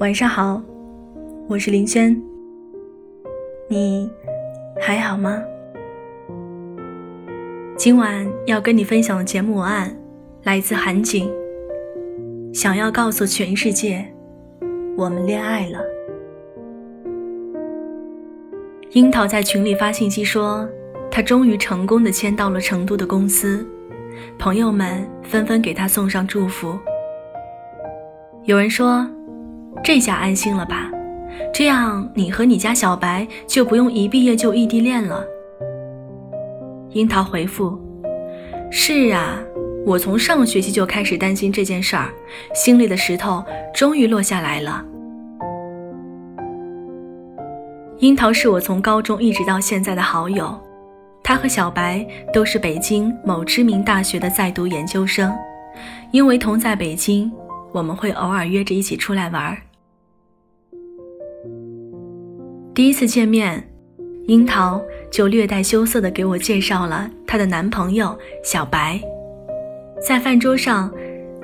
晚上好，我是林轩，你还好吗？今晚要跟你分享的节目文案来自韩景，想要告诉全世界，我们恋爱了。樱桃在群里发信息说，她终于成功的签到了成都的公司，朋友们纷纷给她送上祝福。有人说，这下安心了吧？这样你和你家小白就不用一毕业就异地恋了。樱桃回复：“是啊，我从上学期就开始担心这件事儿，心里的石头终于落下来了。”樱桃是我从高中一直到现在的好友，他和小白都是北京某知名大学的在读研究生，因为同在北京，我们会偶尔约着一起出来玩儿。第一次见面。樱桃就略带羞涩地给我介绍了她的男朋友小白。在饭桌上，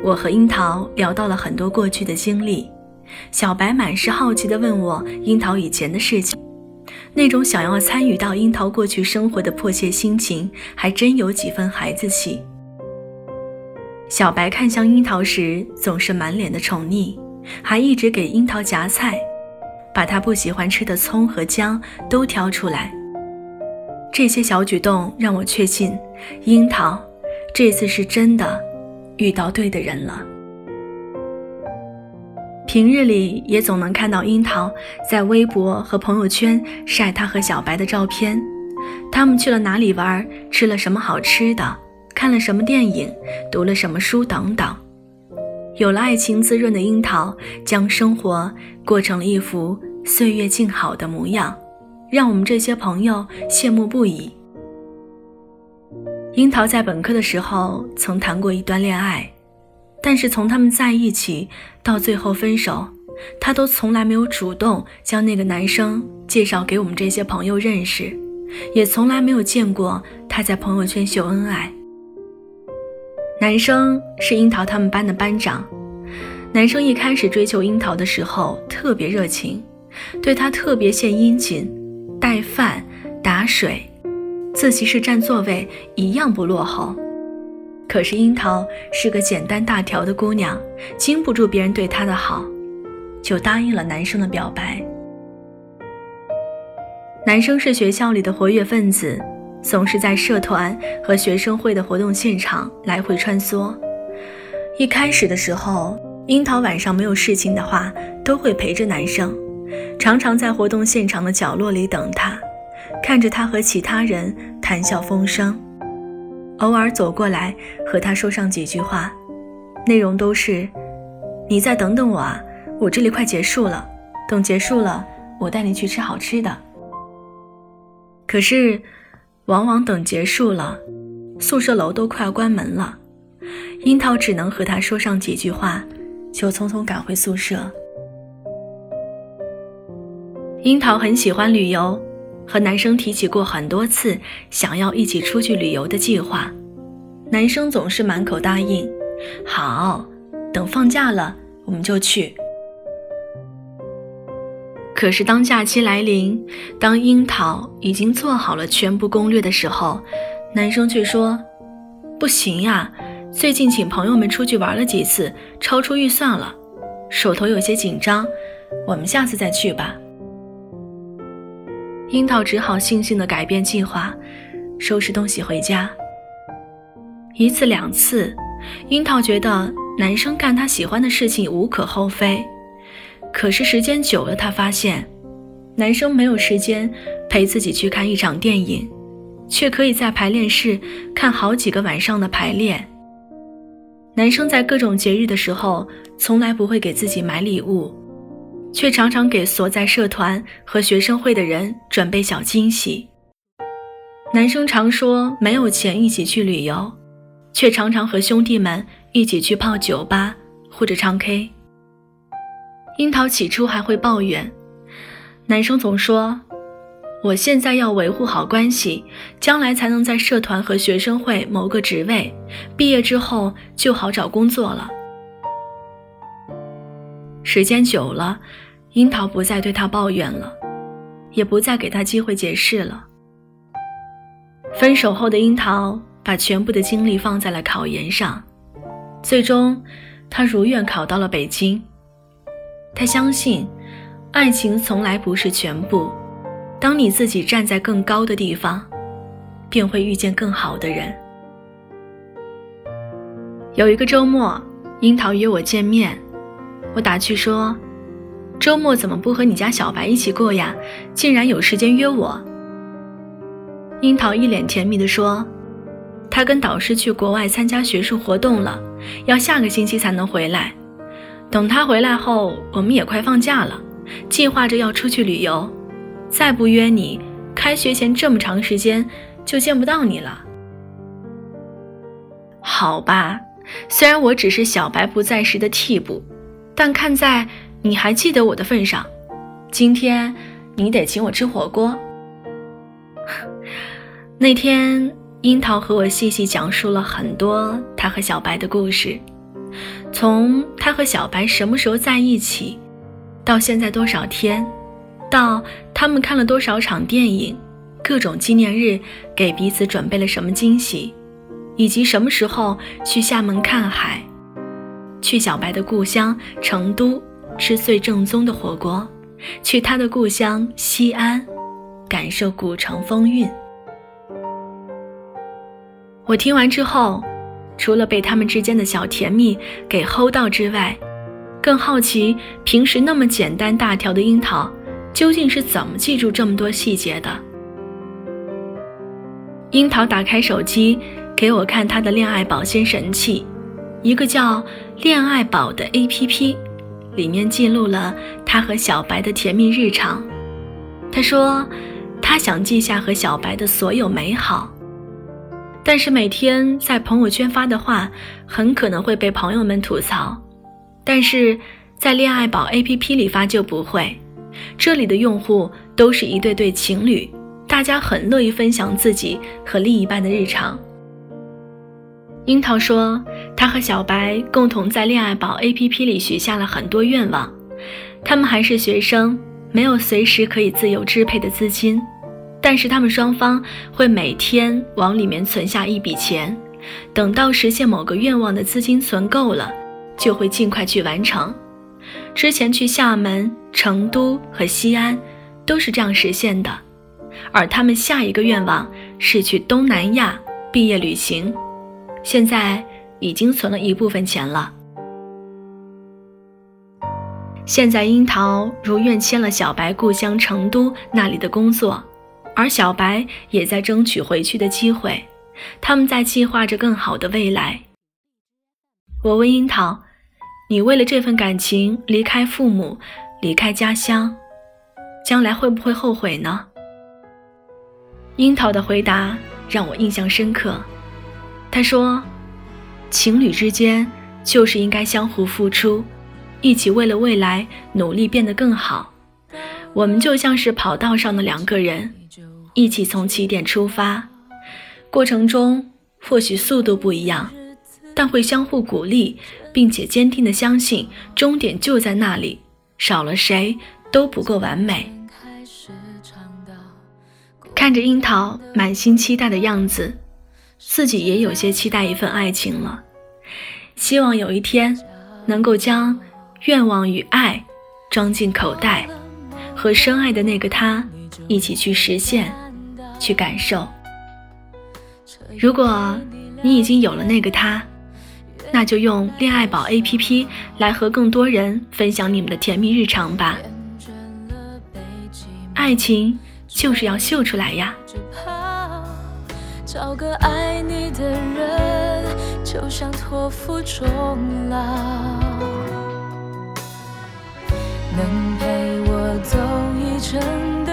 我和樱桃聊到了很多过去的经历。小白满是好奇地问我樱桃以前的事情，那种想要参与到樱桃过去生活的迫切心情，还真有几分孩子气。小白看向樱桃时，总是满脸的宠溺，还一直给樱桃夹菜。把他不喜欢吃的葱和姜都挑出来，这些小举动让我确信，樱桃这次是真的遇到对的人了。平日里也总能看到樱桃在微博和朋友圈晒他和小白的照片，他们去了哪里玩，吃了什么好吃的，看了什么电影，读了什么书等等。有了爱情滋润的樱桃，将生活过成了一幅岁月静好的模样，让我们这些朋友羡慕不已。樱桃在本科的时候曾谈过一段恋爱，但是从他们在一起到最后分手，她都从来没有主动将那个男生介绍给我们这些朋友认识，也从来没有见过他在朋友圈秀恩爱。男生是樱桃他们班的班长。男生一开始追求樱桃的时候特别热情，对她特别献殷勤，带饭、打水，自习室占座位一样不落后。可是樱桃是个简单大条的姑娘，经不住别人对她的好，就答应了男生的表白。男生是学校里的活跃分子。总是在社团和学生会的活动现场来回穿梭。一开始的时候，樱桃晚上没有事情的话，都会陪着男生，常常在活动现场的角落里等他，看着他和其他人谈笑风生，偶尔走过来和他说上几句话，内容都是：“你再等等我啊，我这里快结束了，等结束了，我带你去吃好吃的。”可是。往往等结束了，宿舍楼都快要关门了，樱桃只能和他说上几句话，就匆匆赶回宿舍。樱桃很喜欢旅游，和男生提起过很多次想要一起出去旅游的计划，男生总是满口答应，好，等放假了我们就去。可是当假期来临，当樱桃已经做好了全部攻略的时候，男生却说：“不行呀，最近请朋友们出去玩了几次，超出预算了，手头有些紧张，我们下次再去吧。”樱桃只好悻悻地改变计划，收拾东西回家。一次两次，樱桃觉得男生干他喜欢的事情无可厚非。可是时间久了，她发现，男生没有时间陪自己去看一场电影，却可以在排练室看好几个晚上的排练。男生在各种节日的时候，从来不会给自己买礼物，却常常给所在社团和学生会的人准备小惊喜。男生常说没有钱一起去旅游，却常常和兄弟们一起去泡酒吧或者唱 K。樱桃起初还会抱怨，男生总说：“我现在要维护好关系，将来才能在社团和学生会谋个职位，毕业之后就好找工作了。”时间久了，樱桃不再对他抱怨了，也不再给他机会解释了。分手后的樱桃把全部的精力放在了考研上，最终，他如愿考到了北京。他相信，爱情从来不是全部。当你自己站在更高的地方，便会遇见更好的人。有一个周末，樱桃约我见面，我打趣说：“周末怎么不和你家小白一起过呀？竟然有时间约我。”樱桃一脸甜蜜地说：“他跟导师去国外参加学术活动了，要下个星期才能回来。等他回来后，我们也快放假了，计划着要出去旅游。”再不约你，开学前这么长时间就见不到你了。好吧，虽然我只是小白不在时的替补，但看在你还记得我的份上，今天你得请我吃火锅。那天，樱桃和我细细讲述了很多他和小白的故事，从他和小白什么时候在一起，到现在多少天。到他们看了多少场电影，各种纪念日给彼此准备了什么惊喜，以及什么时候去厦门看海，去小白的故乡成都吃最正宗的火锅，去他的故乡西安感受古城风韵。我听完之后，除了被他们之间的小甜蜜给齁到之外，更好奇平时那么简单大条的樱桃。究竟是怎么记住这么多细节的？樱桃打开手机给我看他的恋爱保鲜神器，一个叫“恋爱宝”的 APP，里面记录了他和小白的甜蜜日常。他说，他想记下和小白的所有美好，但是每天在朋友圈发的话，很可能会被朋友们吐槽，但是在恋爱宝 APP 里发就不会。这里的用户都是一对对情侣，大家很乐意分享自己和另一半的日常。樱桃说，她和小白共同在恋爱宝 APP 里许下了很多愿望。他们还是学生，没有随时可以自由支配的资金，但是他们双方会每天往里面存下一笔钱，等到实现某个愿望的资金存够了，就会尽快去完成。之前去厦门、成都和西安，都是这样实现的，而他们下一个愿望是去东南亚毕业旅行，现在已经存了一部分钱了。现在樱桃如愿签了小白故乡成都那里的工作，而小白也在争取回去的机会，他们在计划着更好的未来。我问樱桃。你为了这份感情离开父母，离开家乡，将来会不会后悔呢？樱桃的回答让我印象深刻。他说：“情侣之间就是应该相互付出，一起为了未来努力变得更好。我们就像是跑道上的两个人，一起从起点出发，过程中或许速度不一样。”但会相互鼓励，并且坚定的相信终点就在那里，少了谁都不够完美。看着樱桃满心期待的样子，自己也有些期待一份爱情了。希望有一天能够将愿望与爱装进口袋，和深爱的那个他一起去实现，去感受。如果你已经有了那个他。那就用恋爱宝 APP 来和更多人分享你们的甜蜜日常吧。爱情就是要秀出来呀。找个爱你的人，就像托付终老。能陪我走一程的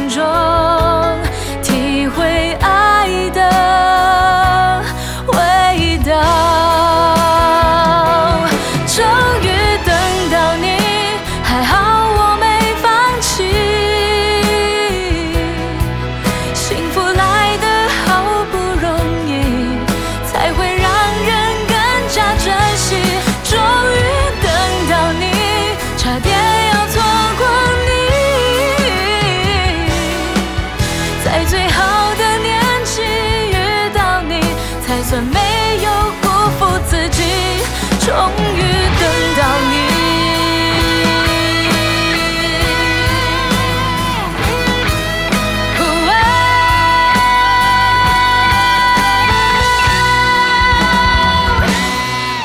终于等到你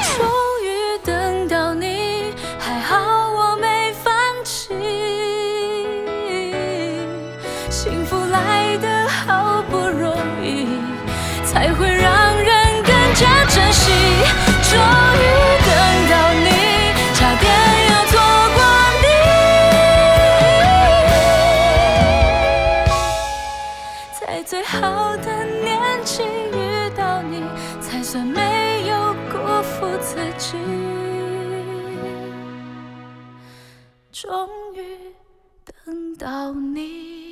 终于等到你还好我没放弃。幸福来得好不容易才会让到你。